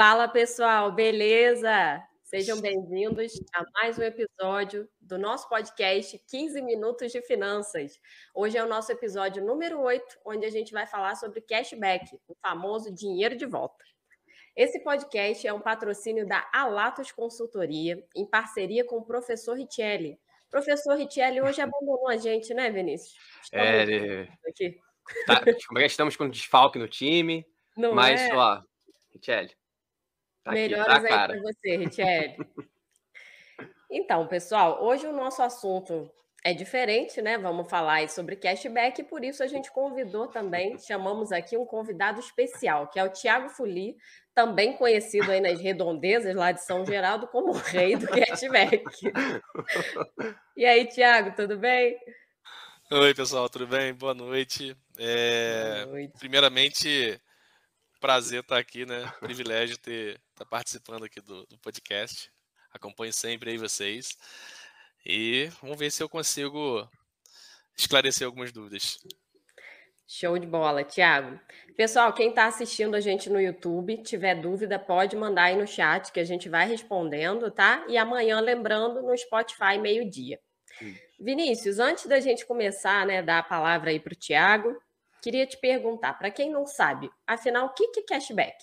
Fala pessoal, beleza? Sejam bem-vindos a mais um episódio do nosso podcast 15 Minutos de Finanças. Hoje é o nosso episódio número 8, onde a gente vai falar sobre cashback, o famoso dinheiro de volta. Esse podcast é um patrocínio da Alatos Consultoria, em parceria com o professor Richelli. Professor Richelli hoje abandonou a gente, né, Vinícius? Estamos é, aqui. Tá, estamos com desfalque no time, Não mas, é? ó, Richelli, Tá Melhoras aqui, tá, aí para você, Richelle. então, pessoal, hoje o nosso assunto é diferente, né? Vamos falar sobre cashback, e por isso a gente convidou também, chamamos aqui um convidado especial, que é o Tiago Fuli, também conhecido aí nas redondezas lá de São Geraldo como o rei do cashback. e aí, Tiago, tudo bem? Oi, pessoal, tudo bem? Boa noite. É... Boa noite. Primeiramente, prazer estar aqui, né? Privilégio ter tá participando aqui do, do podcast. Acompanho sempre aí vocês. E vamos ver se eu consigo esclarecer algumas dúvidas. Show de bola, Thiago. Pessoal, quem está assistindo a gente no YouTube, tiver dúvida, pode mandar aí no chat que a gente vai respondendo, tá? E amanhã, lembrando, no Spotify, meio-dia. Vinícius, antes da gente começar, né, dar a palavra aí para o Thiago, Queria te perguntar, para quem não sabe, afinal, o que é cashback?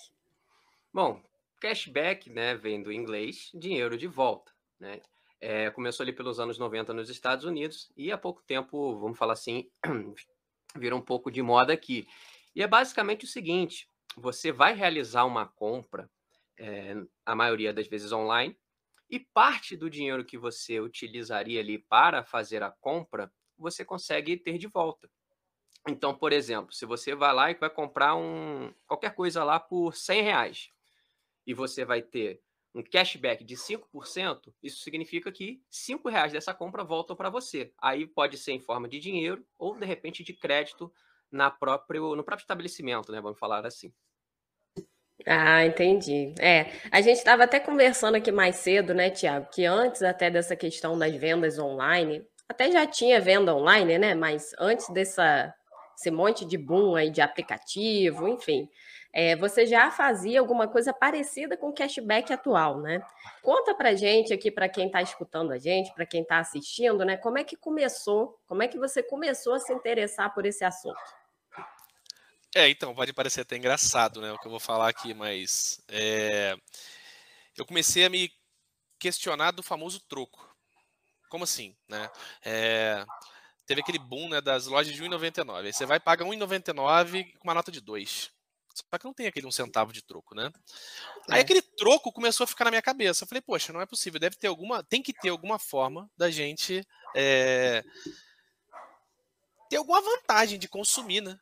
Bom, cashback, né, vem do inglês, dinheiro de volta, né? É, começou ali pelos anos 90 nos Estados Unidos e há pouco tempo, vamos falar assim, virou um pouco de moda aqui. E é basicamente o seguinte: você vai realizar uma compra, é, a maioria das vezes online, e parte do dinheiro que você utilizaria ali para fazer a compra, você consegue ter de volta. Então, por exemplo, se você vai lá e vai comprar um, qualquer coisa lá por 100 reais e você vai ter um cashback de 5%, isso significa que 5 reais dessa compra voltam para você. Aí pode ser em forma de dinheiro ou, de repente, de crédito na próprio, no próprio estabelecimento, né? Vamos falar assim. Ah, entendi. É, a gente estava até conversando aqui mais cedo, né, Tiago, que antes até dessa questão das vendas online, até já tinha venda online, né? Mas antes dessa esse monte de boom aí de aplicativo, enfim. É, você já fazia alguma coisa parecida com o cashback atual, né? Conta para gente aqui, para quem está escutando a gente, para quem está assistindo, né? Como é que começou? Como é que você começou a se interessar por esse assunto? É, então pode parecer até engraçado, né? O que eu vou falar aqui, mas é... eu comecei a me questionar do famoso troco. Como assim, né? É teve aquele boom né, das lojas de 1,99. Aí você vai pagar 1,99 com uma nota de 2. Só que não tem aquele um centavo de troco, né? É. Aí aquele troco começou a ficar na minha cabeça. Eu falei, poxa, não é possível, deve ter alguma. Tem que ter alguma forma da gente é, ter alguma vantagem de consumir, né?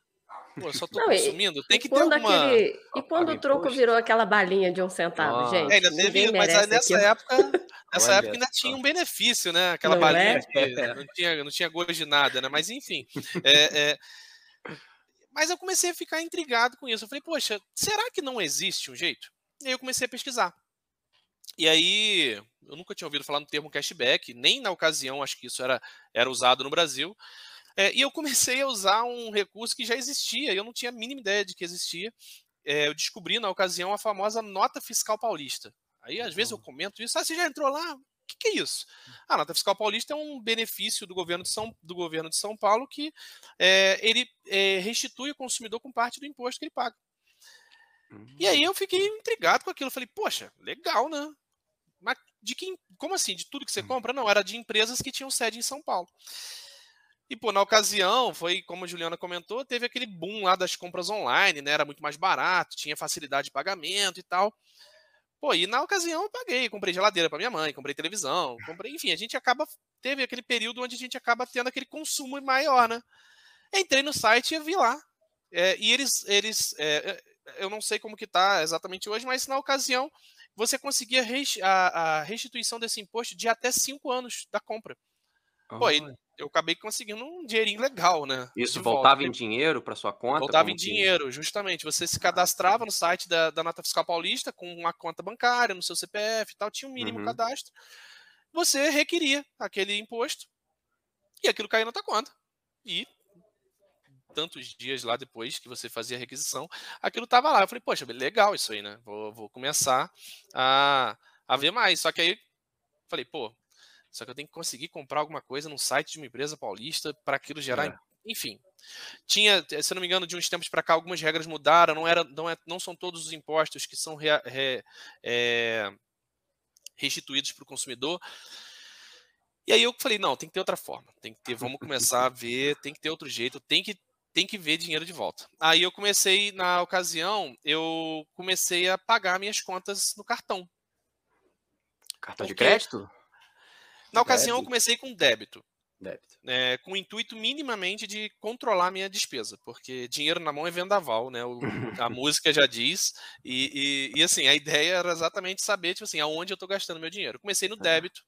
Pô, eu só tô não, consumindo, tem que ter alguma... Aquele... E quando o troco virou aquela balinha de um centavo, gente? É, ainda teve, mas nessa época, nessa Olha época ainda tinha um benefício, né? Aquela não balinha é? que não tinha, não tinha gosto de nada, né? Mas enfim. É, é... Mas eu comecei a ficar intrigado com isso. Eu falei, poxa, será que não existe um jeito? E aí eu comecei a pesquisar. E aí, eu nunca tinha ouvido falar no termo cashback, nem na ocasião acho que isso era, era usado no Brasil. É, e eu comecei a usar um recurso que já existia, eu não tinha a mínima ideia de que existia. É, eu descobri na ocasião a famosa nota fiscal paulista. Aí às vezes eu comento isso, ah, você já entrou lá? O que, que, é isso? A nota fiscal paulista é um benefício do governo de São, do governo de São Paulo que é, ele é, restitui o consumidor com parte do imposto que ele paga. E aí eu fiquei intrigado com aquilo. Falei, poxa, legal, né? Mas de quem? Como assim? De tudo que você hum. compra? Não, era de empresas que tinham sede em São Paulo. E, pô, na ocasião, foi como a Juliana comentou, teve aquele boom lá das compras online, né? Era muito mais barato, tinha facilidade de pagamento e tal. Pô, e na ocasião eu paguei, comprei geladeira para minha mãe, comprei televisão, comprei, enfim, a gente acaba teve aquele período onde a gente acaba tendo aquele consumo maior, né? Entrei no site e vi lá. É, e eles, eles é, eu não sei como que tá exatamente hoje, mas na ocasião você conseguia a, restituição desse imposto de até cinco anos da compra. Pô, e eu acabei conseguindo um dinheirinho legal, né? Isso voltava volta. em dinheiro para sua conta? Voltava em dinheiro, justamente. Você se cadastrava no site da, da Nota Fiscal Paulista com uma conta bancária, no seu CPF e tal, tinha um mínimo uhum. cadastro. Você requeria aquele imposto e aquilo caía na tua conta. E tantos dias lá depois que você fazia a requisição, aquilo estava lá. Eu falei, poxa, legal isso aí, né? Vou, vou começar a, a ver mais. Só que aí falei, pô, só que eu tenho que conseguir comprar alguma coisa no site de uma empresa paulista para aquilo gerar. É. Enfim. Tinha, se eu não me engano, de uns tempos para cá, algumas regras mudaram, não, era, não, é, não são todos os impostos que são re, re, é, restituídos para o consumidor. E aí eu falei, não, tem que ter outra forma, tem que ter, vamos começar a ver, tem que ter outro jeito, tem que tem que ver dinheiro de volta. Aí eu comecei, na ocasião, eu comecei a pagar minhas contas no cartão. Cartão de crédito? Na ocasião, débito. eu comecei com débito. Débito. É, com o intuito minimamente de controlar minha despesa, porque dinheiro na mão é vendaval, né? O, a música já diz. E, e, e, assim, a ideia era exatamente saber, tipo assim, aonde eu estou gastando meu dinheiro. Comecei no débito.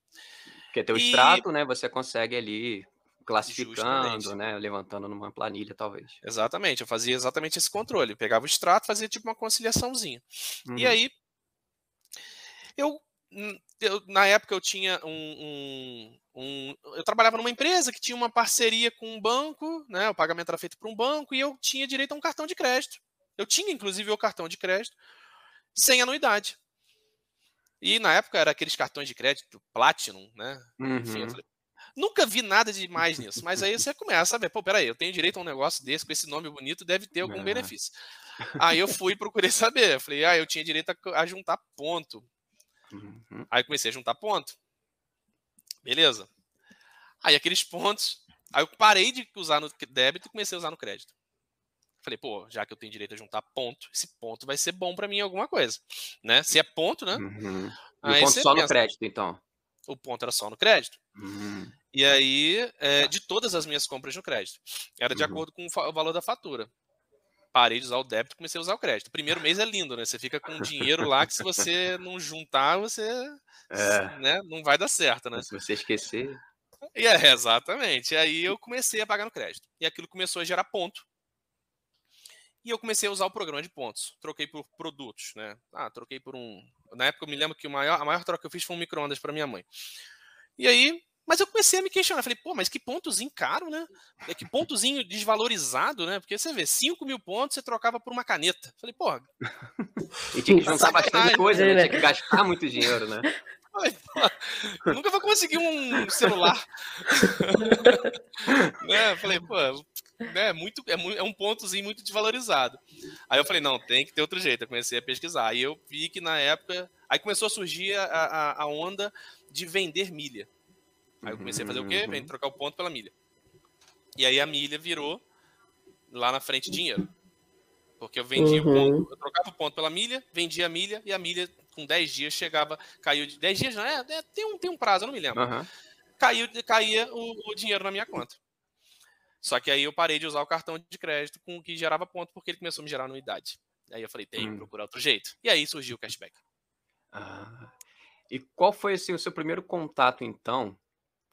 Porque teu e... extrato, né? Você consegue ali classificando, Justamente. né? Levantando numa planilha, talvez. Exatamente, eu fazia exatamente esse controle. Eu pegava o extrato, fazia tipo uma conciliaçãozinha. Uhum. E aí, eu eu, na época eu tinha um, um, um, Eu trabalhava numa empresa que tinha uma parceria com um banco, né? O pagamento era feito por um banco e eu tinha direito a um cartão de crédito. Eu tinha, inclusive, o cartão de crédito sem anuidade. E na época era aqueles cartões de crédito Platinum, né? Uhum. Enfim, falei, nunca vi nada de mais nisso. Mas aí você começa a ver, pô, peraí, eu tenho direito a um negócio desse, com esse nome bonito, deve ter algum benefício. Aí eu fui e procurei saber. Eu falei, ah, eu tinha direito a, a juntar ponto Uhum. Aí comecei a juntar ponto. Beleza. Aí aqueles pontos. Aí eu parei de usar no débito e comecei a usar no crédito. Falei, pô, já que eu tenho direito a juntar ponto, esse ponto vai ser bom para mim em alguma coisa. Né? Se é ponto, né? Uhum. O ponto só pensa, no crédito, então. O ponto era só no crédito. Uhum. E aí, é, de todas as minhas compras no crédito, era de uhum. acordo com o valor da fatura parei de usar o débito e comecei a usar o crédito. O primeiro mês é lindo, né? Você fica com dinheiro lá que se você não juntar, você é. né? não vai dar certo, né? Se você esquecer. E é, exatamente. E aí eu comecei a pagar no crédito. E aquilo começou a gerar ponto. E eu comecei a usar o programa de pontos. Troquei por produtos, né? Ah, troquei por um. Na época eu me lembro que maior, a maior troca que eu fiz foi um micro-ondas para minha mãe. E aí mas eu comecei a me questionar. Falei, pô, mas que pontozinho caro, né? É que pontozinho desvalorizado, né? Porque você vê, 5 mil pontos você trocava por uma caneta. Falei, porra. e tinha que juntar bastante coisa, né? Tinha que gastar muito dinheiro, né? Falei, pô, nunca vou conseguir um celular. né? Falei, pô, né, muito, é, é, um pontozinho muito desvalorizado. Aí eu falei, não, tem que ter outro jeito. Eu comecei a pesquisar. Aí eu vi que na época. Aí começou a surgir a, a, a onda de vender milha. Aí eu comecei a fazer o quê? Vem uhum. trocar o ponto pela milha. E aí a milha virou lá na frente dinheiro. Porque eu vendia uhum. o ponto, eu trocava o ponto pela milha, vendia a milha, e a milha, com 10 dias, chegava, caiu de 10 dias, não é, é, tem, um, tem um prazo, eu não me lembro. Uhum. Caiu, caía o, o, dinheiro na minha conta. Só que aí eu parei de usar o cartão de crédito com o que gerava ponto, porque ele começou a me gerar anuidade. Aí eu falei, tem que hum. procurar outro jeito. E aí surgiu o cashback. Ah. E qual foi assim, o seu primeiro contato, então,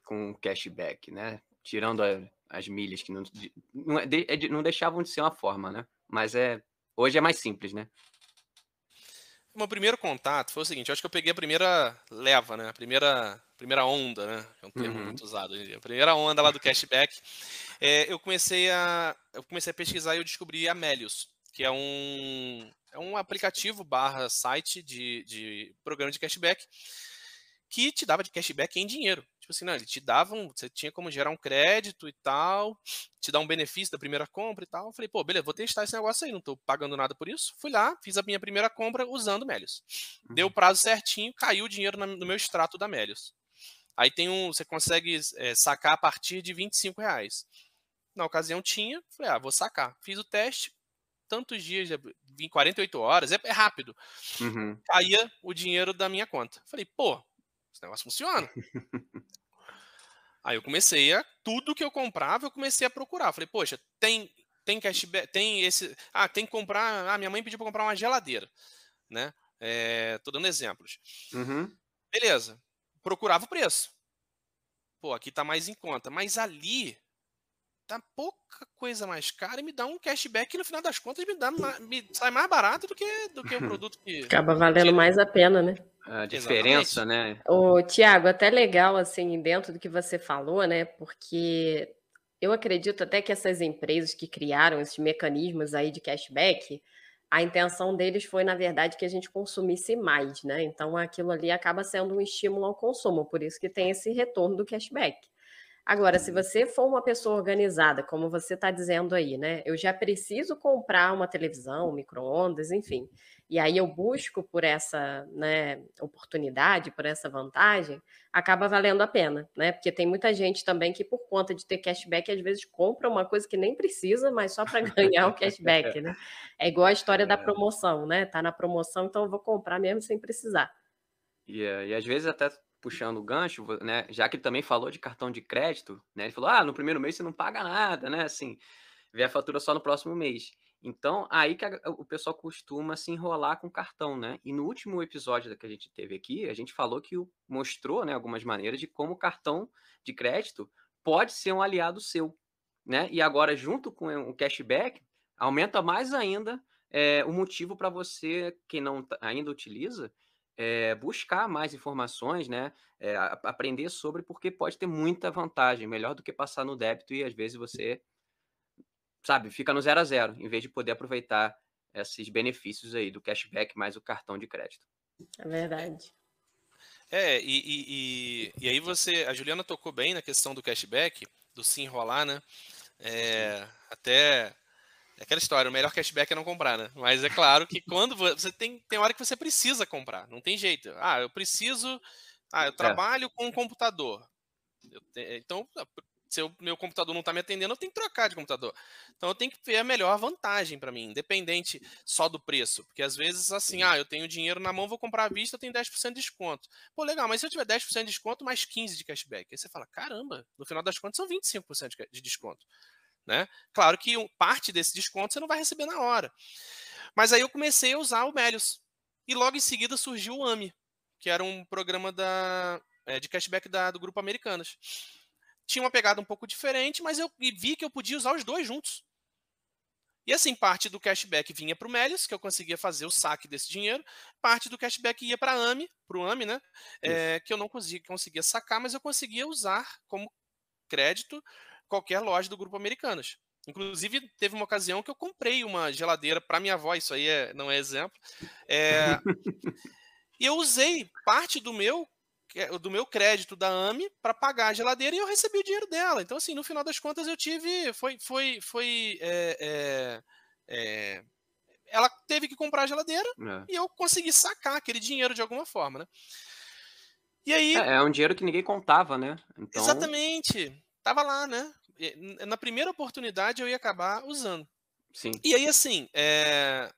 com cashback, né? Tirando a, as milhas que não, não, é é não, deixavam de ser uma forma, né? Mas é hoje é mais simples, né? O meu primeiro contato foi o seguinte, eu acho que eu peguei a primeira leva, né? A primeira, primeira onda, né? É um termo uhum. muito usado hoje em dia. A primeira onda lá do cashback. É, eu comecei a eu comecei a pesquisar e eu descobri a Melius, que é um é um aplicativo barra site de, de programa de cashback que te dava de cashback em dinheiro. Tipo assim, não, ele te dava um, você tinha como gerar um crédito e tal, te dar um benefício da primeira compra e tal. Eu falei, pô, beleza, vou testar esse negócio aí, não tô pagando nada por isso. Fui lá, fiz a minha primeira compra usando Melios. Uhum. Deu o prazo certinho, caiu o dinheiro no meu extrato da Melios. Aí tem um, você consegue é, sacar a partir de 25 reais. Na ocasião tinha, falei, ah, vou sacar. Fiz o teste, tantos dias, em 48 horas, é, é rápido. Uhum. Caía o dinheiro da minha conta. Falei, pô, esse negócio funciona. Aí eu comecei a. Tudo que eu comprava, eu comecei a procurar. Falei, poxa, tem, tem cashback, tem esse. Ah, tem que comprar. Ah, minha mãe pediu para comprar uma geladeira. Né? É, tô dando exemplos. Uhum. Beleza. Procurava o preço. Pô, aqui tá mais em conta. Mas ali tá pouca coisa mais cara e me dá um cashback que no final das contas me, dá, me sai mais barato do que, do que o produto que. Acaba valendo que... mais a pena, né? A diferença, Exatamente. né? Ô, Tiago, até legal, assim, dentro do que você falou, né? Porque Eu acredito até que essas empresas que criaram esses mecanismos aí de cashback, a intenção deles foi, na verdade, que a gente consumisse mais, né? Então aquilo ali acaba sendo um estímulo ao consumo, por isso que tem esse retorno do cashback. Agora, se você for uma pessoa organizada, como você está dizendo aí, né? Eu já preciso comprar uma televisão, um micro-ondas, enfim. E aí eu busco por essa né, oportunidade, por essa vantagem, acaba valendo a pena, né? Porque tem muita gente também que, por conta de ter cashback, às vezes compra uma coisa que nem precisa, mas só para ganhar o cashback, né? É igual a história da é. promoção, né? Tá na promoção, então eu vou comprar mesmo sem precisar. Yeah. e às vezes até puxando o gancho, né? Já que ele também falou de cartão de crédito, né? Ele falou: ah, no primeiro mês você não paga nada, né? Assim, vê a fatura só no próximo mês. Então, aí que a, o pessoal costuma se enrolar com cartão, né? E no último episódio que a gente teve aqui, a gente falou que mostrou, né, algumas maneiras de como o cartão de crédito pode ser um aliado seu, né? E agora, junto com o cashback, aumenta mais ainda é, o motivo para você, quem não ainda utiliza, é, buscar mais informações, né? É, aprender sobre, porque pode ter muita vantagem, melhor do que passar no débito e às vezes você, sabe, fica no zero a zero, em vez de poder aproveitar esses benefícios aí do cashback mais o cartão de crédito. É verdade. É, e, e, e, e aí você, a Juliana tocou bem na questão do cashback, do se enrolar, né? É, até é aquela história, o melhor cashback é não comprar, né? Mas é claro que quando você tem, tem hora que você precisa comprar, não tem jeito. Ah, eu preciso. Ah, eu é. trabalho é. com um computador. Te, então, se o meu computador não está me atendendo, eu tenho que trocar de computador. Então eu tenho que ver a melhor vantagem para mim, independente só do preço. Porque às vezes, assim, ah, eu tenho dinheiro na mão, vou comprar à vista, eu tenho 10% de desconto. Pô, legal, mas se eu tiver 10% de desconto, mais 15% de cashback. Aí você fala, caramba, no final das contas são 25% de desconto. Né? Claro que parte desse desconto você não vai receber na hora. Mas aí eu comecei a usar o Melius. E logo em seguida surgiu o AMI, que era um programa da, é, de cashback da, do Grupo Americanas. Tinha uma pegada um pouco diferente, mas eu vi que eu podia usar os dois juntos. E assim, parte do cashback vinha para o Melius, que eu conseguia fazer o saque desse dinheiro, parte do cashback ia para a AMI, para o AMI, né? É, que eu não conseguia, conseguia sacar, mas eu conseguia usar como crédito qualquer loja do grupo Americanas. Inclusive, teve uma ocasião que eu comprei uma geladeira para minha avó, isso aí é, não é exemplo. É, e eu usei parte do meu do meu crédito da AMI para pagar a geladeira e eu recebi o dinheiro dela. Então, assim, no final das contas, eu tive. Foi. foi, foi é, é, é, ela teve que comprar a geladeira é. e eu consegui sacar aquele dinheiro de alguma forma, né? E aí. É, é um dinheiro que ninguém contava, né? Então... Exatamente. Tava lá, né? Na primeira oportunidade eu ia acabar usando. Sim. E aí, assim, é...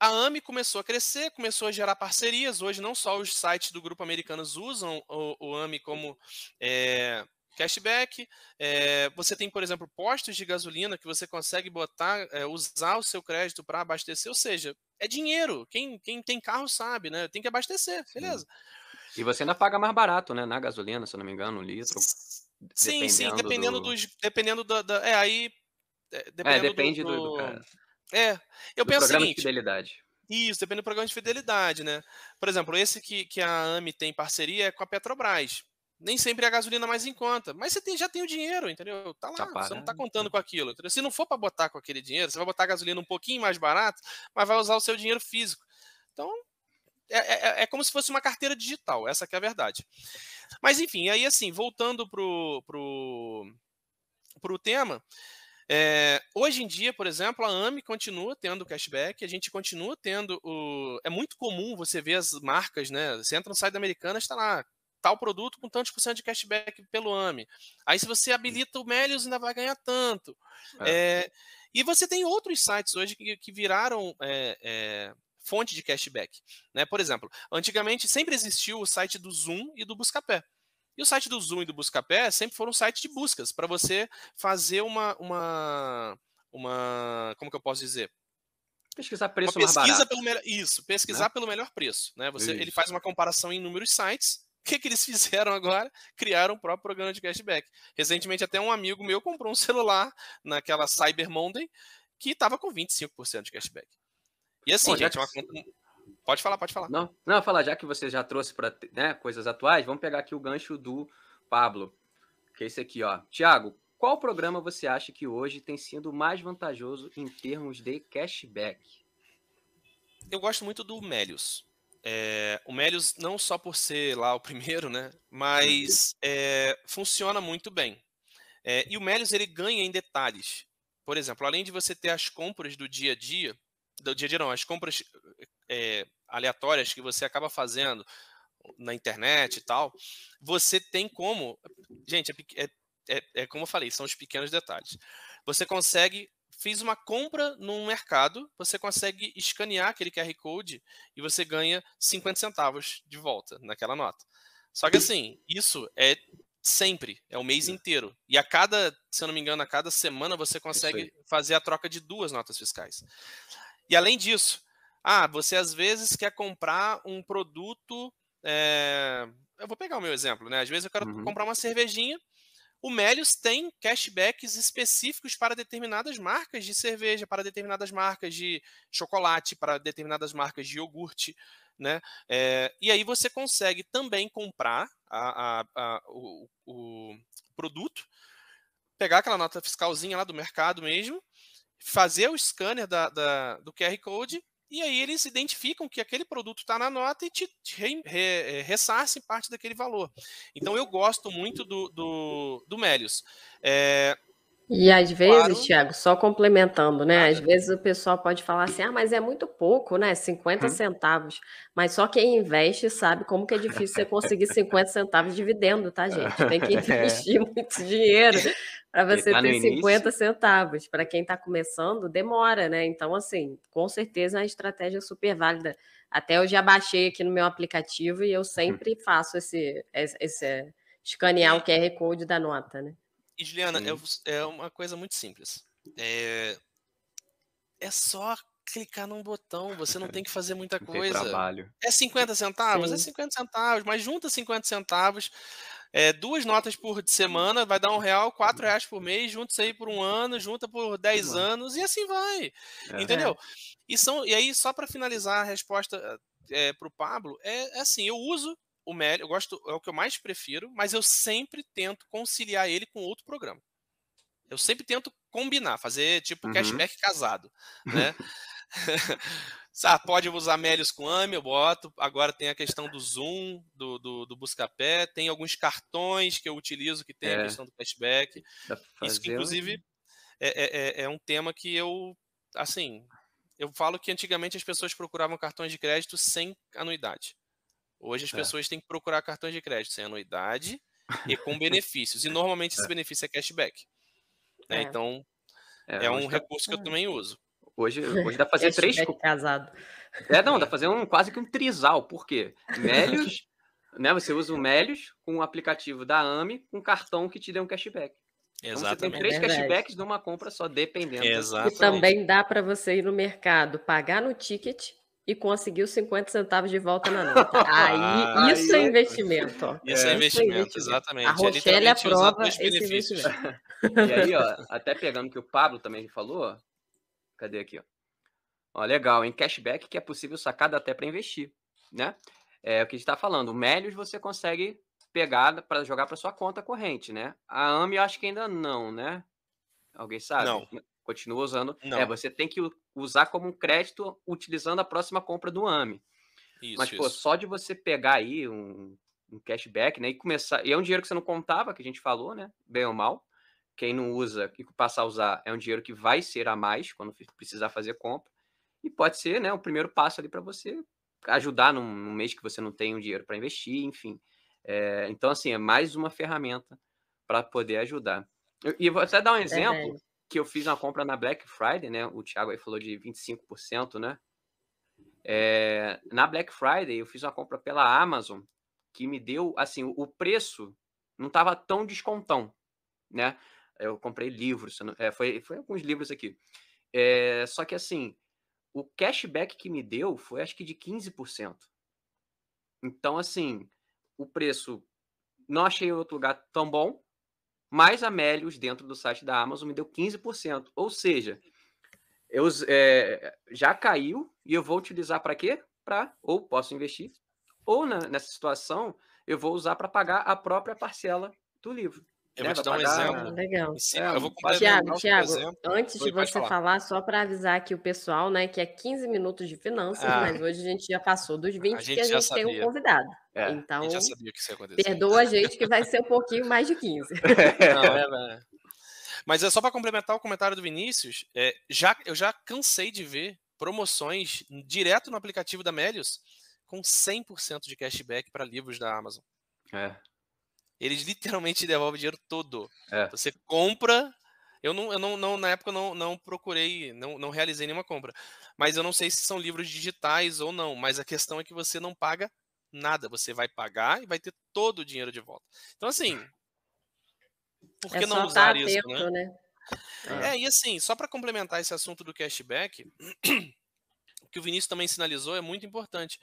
a AMI começou a crescer, começou a gerar parcerias. Hoje, não só os sites do Grupo Americanos usam o, o AMI como é... cashback. É... Você tem, por exemplo, postos de gasolina que você consegue botar, é, usar o seu crédito para abastecer. Ou seja, é dinheiro. Quem, quem tem carro sabe, né? Tem que abastecer, beleza. Sim. E você ainda paga mais barato, né? Na gasolina, se eu não me engano, um litro. Sim, sim, dependendo do... dos. Dependendo da, da. É, aí. É, é depende do. do, do cara. É, eu do penso o seguinte. De fidelidade. Isso, depende do programa de fidelidade, né? Por exemplo, esse que, que a AMI tem parceria é com a Petrobras. Nem sempre é a gasolina mais em conta. Mas você tem, já tem o dinheiro, entendeu? Tá lá, tá você não tá contando com aquilo. Entendeu? Se não for para botar com aquele dinheiro, você vai botar a gasolina um pouquinho mais barato, mas vai usar o seu dinheiro físico. Então, é, é, é como se fosse uma carteira digital, essa é a verdade. Mas enfim, aí assim, voltando pro, pro, pro tema, é, hoje em dia, por exemplo, a AMI continua tendo cashback, a gente continua tendo o. É muito comum você ver as marcas, né? Você entra no site da Americana, está lá, tal produto com tantos por cento de cashback pelo AMI. Aí, se você habilita o Melios, ainda vai ganhar tanto. É. É, e você tem outros sites hoje que, que viraram é, é fonte de cashback. Né? Por exemplo, antigamente sempre existiu o site do Zoom e do Buscapé. E o site do Zoom e do Buscapé sempre foram sites de buscas para você fazer uma, uma, uma, como que eu posso dizer? Pesquisar preço uma pesquisa mais barato. Pelo melhor, isso, pesquisar né? pelo melhor preço. Né? Você, ele faz uma comparação em inúmeros sites. O que, que eles fizeram agora? Criaram o próprio programa de cashback. Recentemente, até um amigo meu comprou um celular naquela Cyber Monday que estava com 25% de cashback. E assim, Bom, gente, uma conta... Pode falar, pode falar. Não, não, falar, já que você já trouxe para né, coisas atuais, vamos pegar aqui o gancho do Pablo, que é esse aqui, ó. Tiago, qual programa você acha que hoje tem sido mais vantajoso em termos de cashback? Eu gosto muito do Melius. É, o Melius, não só por ser lá o primeiro, né? Mas é, funciona muito bem. É, e o Melius ele ganha em detalhes. Por exemplo, além de você ter as compras do dia a dia, do dia a dia não, as compras é, aleatórias que você acaba fazendo na internet e tal, você tem como. Gente, é, é, é como eu falei, são os pequenos detalhes. Você consegue fiz uma compra num mercado, você consegue escanear aquele QR Code e você ganha 50 centavos de volta naquela nota. Só que assim, isso é sempre, é o mês inteiro. E a cada, se eu não me engano, a cada semana você consegue fazer a troca de duas notas fiscais. E além disso, ah, você às vezes quer comprar um produto. É... Eu vou pegar o meu exemplo, né? Às vezes eu quero uhum. comprar uma cervejinha o Melius tem cashbacks específicos para determinadas marcas de cerveja, para determinadas marcas de chocolate, para determinadas marcas de iogurte, né? É, e aí você consegue também comprar a, a, a, o, o produto, pegar aquela nota fiscalzinha lá do mercado mesmo, fazer o scanner da, da, do QR Code e aí eles identificam que aquele produto está na nota e te, te re, re, eh, ressarcem parte daquele valor. Então eu gosto muito do, do, do Melius. É, e às vezes, claro. Thiago, só complementando, né? Às vezes o pessoal pode falar assim: ah, mas é muito pouco, né? 50 hum. centavos. Mas só quem investe sabe como que é difícil você conseguir 50 centavos de dividendo, tá, gente? Tem que investir muito dinheiro para você tá ter 50 centavos. Para quem está começando, demora, né? Então, assim, com certeza é uma estratégia super válida. Até eu já baixei aqui no meu aplicativo e eu sempre faço esse, esse, esse escanear o QR Code da nota, né? E Juliana, é, é, uma coisa muito simples. É, é só clicar num botão, você não tem que fazer muita coisa. trabalho. É 50 centavos? É Sim. É 50 centavos, mas junta 50 centavos, é, duas notas por semana, vai dar um real, quatro reais por mês, junta isso aí por um ano, junta por 10 anos, e assim vai. É. Entendeu? E, são, e aí, só para finalizar a resposta é, para o Pablo, é, é assim, eu uso o Meli, eu gosto, é o que eu mais prefiro, mas eu sempre tento conciliar ele com outro programa. Eu sempre tento combinar, fazer tipo uhum. cashback casado, né? ah, pode usar Melios com AMI, eu boto. Agora tem a questão do Zoom, do, do, do Buscapé. Tem alguns cartões que eu utilizo que tem é. a questão do cashback. Isso que, inclusive, é, é, é, é um tema que eu, assim, eu falo que antigamente as pessoas procuravam cartões de crédito sem anuidade. Hoje as é. pessoas têm que procurar cartões de crédito sem anuidade e com benefícios. E normalmente esse é. benefício é cashback. Né? É. Então, é, é um tá recurso que eu também uso. Hoje, hoje dá pra fazer três. casado. É, não, dá pra fazer um, quase que um trisal. Por quê? Melios, né? Você usa o Melios com o aplicativo da AMI com um cartão que te dê um cashback. Exatamente. Então, você tem três é cashbacks numa compra só, dependendo. Exatamente. E também dá para você ir no mercado, pagar no ticket e conseguiu 50 centavos de volta na nota. Aí, ah, isso é investimento. Ó. Isso é, é investimento, exatamente. A Rochelle é aprova esse investimento. E aí, ó, até pegando que o Pablo também falou, cadê aqui, ó? Ó, legal, em cashback que é possível sacar até para investir, né? É o que a gente está falando. O Melios você consegue pegar para jogar para sua conta corrente, né? A AMI eu acho que ainda não, né? Alguém sabe? Não. Continua usando. Não. É, você tem que usar como um crédito utilizando a próxima compra do AMI. Isso, Mas, pô, só de você pegar aí um, um, cashback, né? E começar. E é um dinheiro que você não contava, que a gente falou, né? Bem ou mal. Quem não usa e passar a usar é um dinheiro que vai ser a mais quando precisar fazer compra. E pode ser, né? O primeiro passo ali para você ajudar num, num, mês que você não tem um dinheiro para investir, enfim. É, então, assim, é mais uma ferramenta para poder ajudar. E vou até dar um exemplo. É que eu fiz uma compra na Black Friday, né? O Thiago aí falou de 25%, né? É, na Black Friday eu fiz uma compra pela Amazon que me deu, assim, o preço não estava tão descontão, né? Eu comprei livros, é, foi, foi alguns livros aqui. É, só que, assim, o cashback que me deu foi acho que de 15%. Então, assim, o preço não achei outro lugar tão bom, mais a Melius dentro do site da Amazon me deu 15%. Ou seja, eu, é, já caiu e eu vou utilizar para quê? Para ou posso investir, ou na, nessa situação eu vou usar para pagar a própria parcela do livro. Eu vou te dar um exemplo. Legal. É, eu vou Tiago, Tiago, antes de você falar. falar, só para avisar aqui o pessoal, né, que é 15 minutos de finanças, ah, mas hoje a gente já passou dos 20 a gente que a gente tem um convidado. É, então, a gente já sabia que isso ia acontecer. perdoa a gente que vai ser um pouquinho mais de 15. Não, é, é. Mas é só para complementar o comentário do Vinícius, é, já, eu já cansei de ver promoções direto no aplicativo da Melius com 100% de cashback para livros da Amazon. É. Eles literalmente devolvem o dinheiro todo. É. Você compra. Eu não, eu não, não na época não, não procurei, não, não realizei nenhuma compra. Mas eu não sei se são livros digitais ou não. Mas a questão é que você não paga nada. Você vai pagar e vai ter todo o dinheiro de volta. Então, assim. Por que é não usar tá isso, né? né? É. é, e assim, só para complementar esse assunto do cashback, o que o Vinícius também sinalizou é muito importante.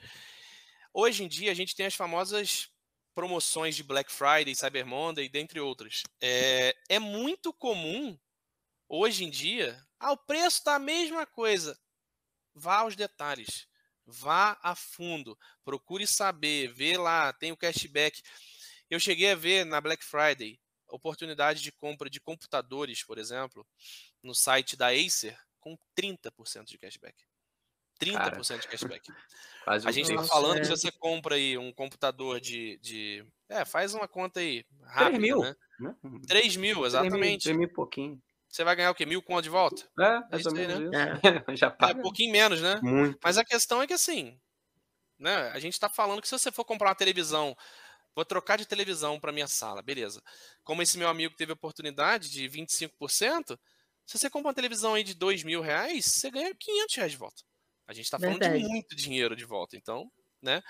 Hoje em dia, a gente tem as famosas promoções de Black Friday, Cyber Monday, dentre outras. É, é muito comum, hoje em dia, ah, o preço está a mesma coisa. Vá aos detalhes. Vá a fundo. Procure saber. Vê lá, tem o cashback. Eu cheguei a ver na Black Friday oportunidade de compra de computadores, por exemplo, no site da Acer, com 30% de cashback. 30% Cara, de cashback. a gente está falando é. que se você compra aí um computador de, de. É, faz uma conta aí. Rápida, 3 mil. Né? 3 né? mil, exatamente. 3 mil, e pouquinho. Você vai ganhar o quê? Mil conto de volta? É, é mais ou menos isso. Né? É. Já paga. É um pouquinho menos, né? Muito. Mas a questão é que assim, né? A gente está falando que se você for comprar uma televisão, vou trocar de televisão para minha sala, beleza. Como esse meu amigo teve a oportunidade de 25%, se você compra uma televisão aí de 2 mil reais, você ganha 500 reais de volta. A gente está falando de muito dinheiro de volta, então, né?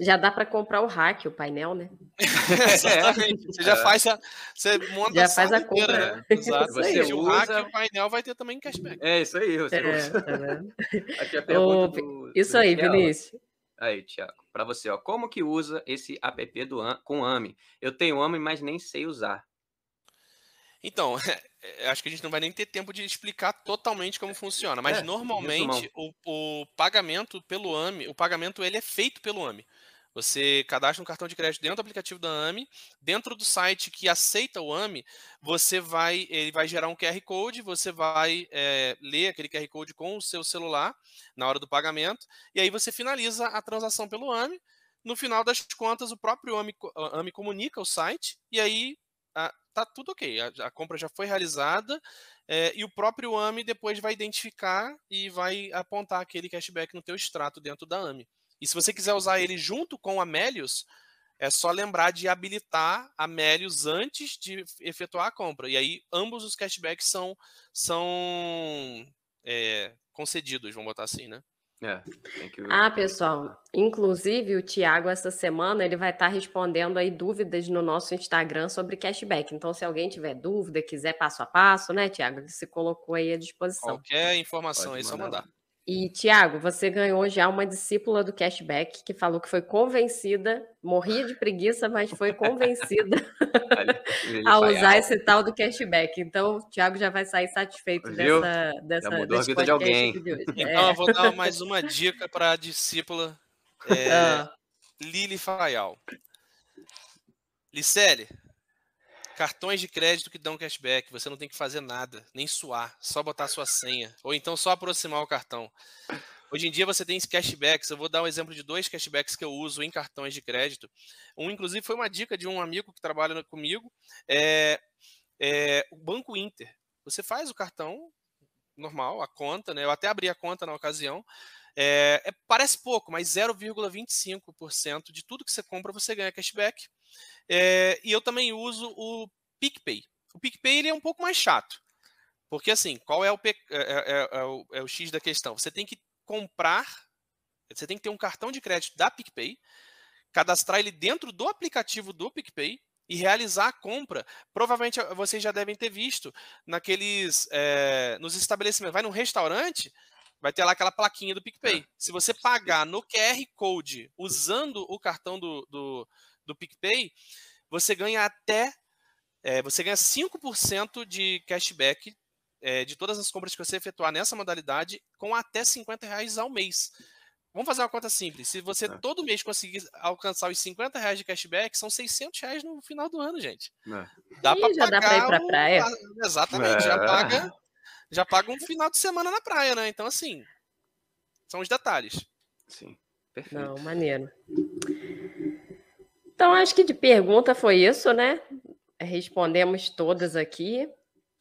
Já dá para comprar o hack, o painel, né? Exatamente. Você já é. faz a, você monta já a faz a compra. Né? Exato. Você usa... o hack e o painel vai ter também cashback. É isso aí, você é, usa. Tá Aqui a pergunta do, Isso do aí, Vinícius. Aí, Tiago, para você, ó, como que usa esse app do, com AMI? Eu tenho AMI, mas nem sei usar. Então, é, acho que a gente não vai nem ter tempo de explicar totalmente como funciona, mas é, normalmente o, o, pagamento pelo AMI, o pagamento ele é feito pelo AMI. Você cadastra um cartão de crédito dentro do aplicativo da AMI, dentro do site que aceita o AMI, você vai, ele vai gerar um QR Code, você vai é, ler aquele QR Code com o seu celular na hora do pagamento, e aí você finaliza a transação pelo AMI. No final das contas, o próprio AMI, AMI comunica o site, e aí a, tá tudo ok, a, a compra já foi realizada é, e o próprio AMI depois vai identificar e vai apontar aquele cashback no teu extrato dentro da AMI. E se você quiser usar ele junto com a Melius, é só lembrar de habilitar a Melius antes de efetuar a compra. E aí ambos os cashbacks são, são é, concedidos, vamos botar assim, né? É, ah, pessoal, inclusive o Tiago essa semana ele vai estar respondendo aí dúvidas no nosso Instagram sobre cashback. Então, se alguém tiver dúvida, quiser passo a passo, né, Tiago, ele se colocou aí à disposição. Qualquer informação Pode aí, só mandar. E, Tiago, você ganhou já uma discípula do cashback que falou que foi convencida, morria de preguiça, mas foi convencida a usar esse tal do cashback. Então, o Tiago já vai sair satisfeito Viu? dessa, dessa já mudou a vida de alguém. De então, é. eu vou dar mais uma dica para a discípula é, ah. Lili Fayal. Licele, Cartões de crédito que dão cashback, você não tem que fazer nada, nem suar, só botar sua senha, ou então só aproximar o cartão. Hoje em dia você tem cashbacks, eu vou dar um exemplo de dois cashbacks que eu uso em cartões de crédito. Um, inclusive, foi uma dica de um amigo que trabalha comigo, é, é o Banco Inter. Você faz o cartão normal, a conta, né? Eu até abri a conta na ocasião. É, é, parece pouco, mas 0,25% de tudo que você compra você ganha cashback. É, e eu também uso o PicPay. O PicPay ele é um pouco mais chato. Porque assim, qual é o, é, é, é, o, é o X da questão? Você tem que comprar, você tem que ter um cartão de crédito da PicPay, cadastrar ele dentro do aplicativo do PicPay e realizar a compra. Provavelmente vocês já devem ter visto naqueles é, nos estabelecimentos. Vai num restaurante, vai ter lá aquela plaquinha do PicPay. Se você pagar no QR Code usando o cartão do, do, do PicPay, você ganha até. É, você ganha 5% de cashback é, de todas as compras que você efetuar nessa modalidade com até 50 reais ao mês. Vamos fazer uma conta simples. Se você é. todo mês conseguir alcançar os 50 reais de cashback, são 600 reais no final do ano, gente. É. Dá para pagar. Dá pra ir pra praia. Exatamente, é. já paga. Já paga um final de semana na praia, né? Então, assim, são os detalhes. Sim, perfeito. Não, maneiro. Então, acho que de pergunta foi isso, né? Respondemos todas aqui.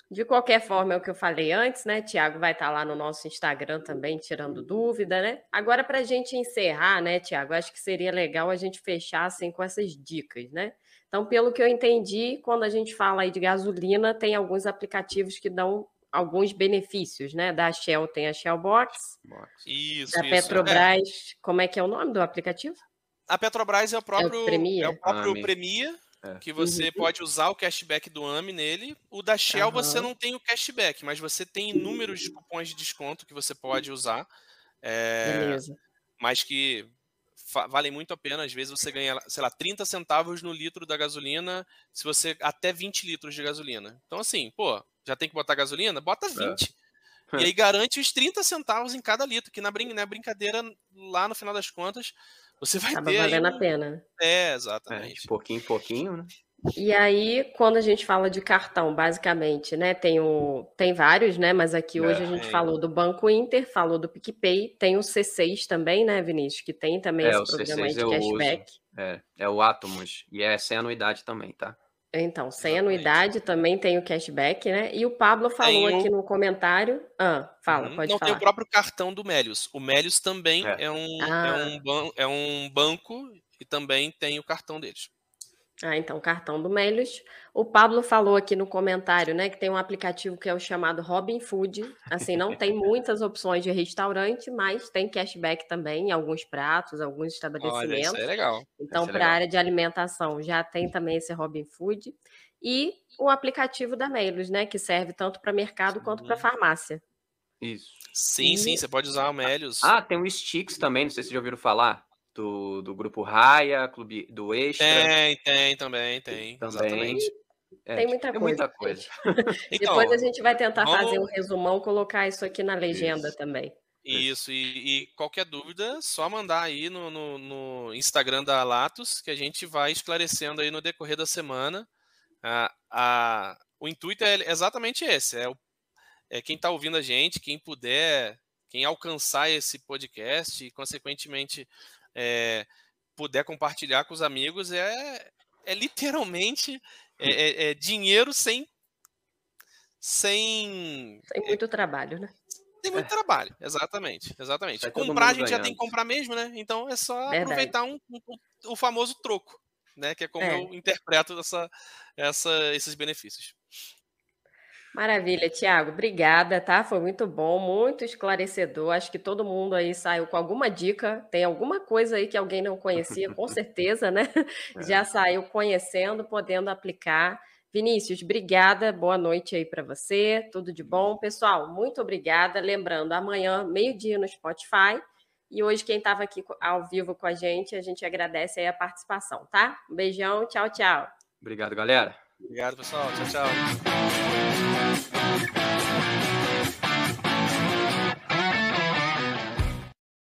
De qualquer forma, é o que eu falei antes, né? Tiago vai estar lá no nosso Instagram também, tirando dúvida, né? Agora, para a gente encerrar, né, Tiago, acho que seria legal a gente fechar assim, com essas dicas, né? Então, pelo que eu entendi, quando a gente fala aí de gasolina, tem alguns aplicativos que dão alguns benefícios, né? Da Shell tem a Shell Box. Isso, da Petrobras, é. como é que é o nome do aplicativo? A Petrobras é o próprio, é o Premia, é o próprio ah, Premia é. que você uhum. pode usar o cashback do AMI nele. O da Shell uhum. você não tem o cashback, mas você tem inúmeros de cupons de desconto que você pode usar. É, Beleza. Mas que valem muito a pena. Às vezes você ganha, sei lá, 30 centavos no litro da gasolina, se você até 20 litros de gasolina. Então, assim, pô, já tem que botar gasolina? Bota 20. É. E aí garante os 30 centavos em cada litro, que na, brin na brincadeira, lá no final das contas, você vai Acaba ter. valendo um... a pena. É, exatamente. É, de pouquinho em pouquinho, né? E aí, quando a gente fala de cartão, basicamente, né? Tem, o, tem vários, né? Mas aqui hoje é, a gente é. falou do Banco Inter, falou do PicPay, tem o C6 também, né, Vinícius? Que tem também é, esse programa de cashback. É, é o Atomos. E é sem anuidade também, tá? Então, sem Exatamente. anuidade também tem o cashback, né? E o Pablo falou aqui no comentário. Ah, fala, uhum. pode Não falar. tem o próprio cartão do Melius. O Melius também é, é um, é ah. é, um, é um banco e também tem o cartão deles. Ah, então, cartão do Melios. O Pablo falou aqui no comentário, né, que tem um aplicativo que é o chamado Robin Food. Assim, não tem muitas opções de restaurante, mas tem cashback também em alguns pratos, alguns estabelecimentos. Olha, isso é legal. Então, para a área de alimentação, já tem também esse Robin Food. E o aplicativo da Melios, né, que serve tanto para mercado quanto para farmácia. Isso. Sim, e... sim, você pode usar o Melios. Ah, tem o Sticks também, não sei se vocês já ouviram falar do, do grupo Raia, clube do Extra. Tem, tem também, tem. Também. Exatamente. É, tem muita tem coisa. Muita coisa. então, Depois a gente vai tentar vamos... fazer um resumão, colocar isso aqui na legenda isso. também. Isso, e, e, qualquer dúvida, só mandar aí no, no, no, Instagram da Latos, que a gente vai esclarecendo aí no decorrer da semana. A, a, o intuito é exatamente esse: é, o, é quem está ouvindo a gente, quem puder, quem alcançar esse podcast e, consequentemente, é, puder compartilhar com os amigos, é, é literalmente é, é, é dinheiro sem. Sem. Sem muito trabalho, né? Tem muito trabalho, exatamente. Exatamente. comprar, a gente ganhando. já tem que comprar mesmo, né? Então é só Verdade. aproveitar um, um, o famoso troco, né? Que é como eu interpreto essa, essa, esses benefícios. Maravilha, Tiago, obrigada, tá? Foi muito bom, muito esclarecedor. Acho que todo mundo aí saiu com alguma dica, tem alguma coisa aí que alguém não conhecia, com certeza, né? É. Já saiu conhecendo, podendo aplicar. Vinícius, obrigada, boa noite aí para você, tudo de bom. Pessoal, muito obrigada. Lembrando, amanhã, meio-dia no Spotify. E hoje, quem estava aqui ao vivo com a gente, a gente agradece aí a participação, tá? Um beijão, tchau, tchau. Obrigado, galera. Obrigado, pessoal. Tchau, tchau.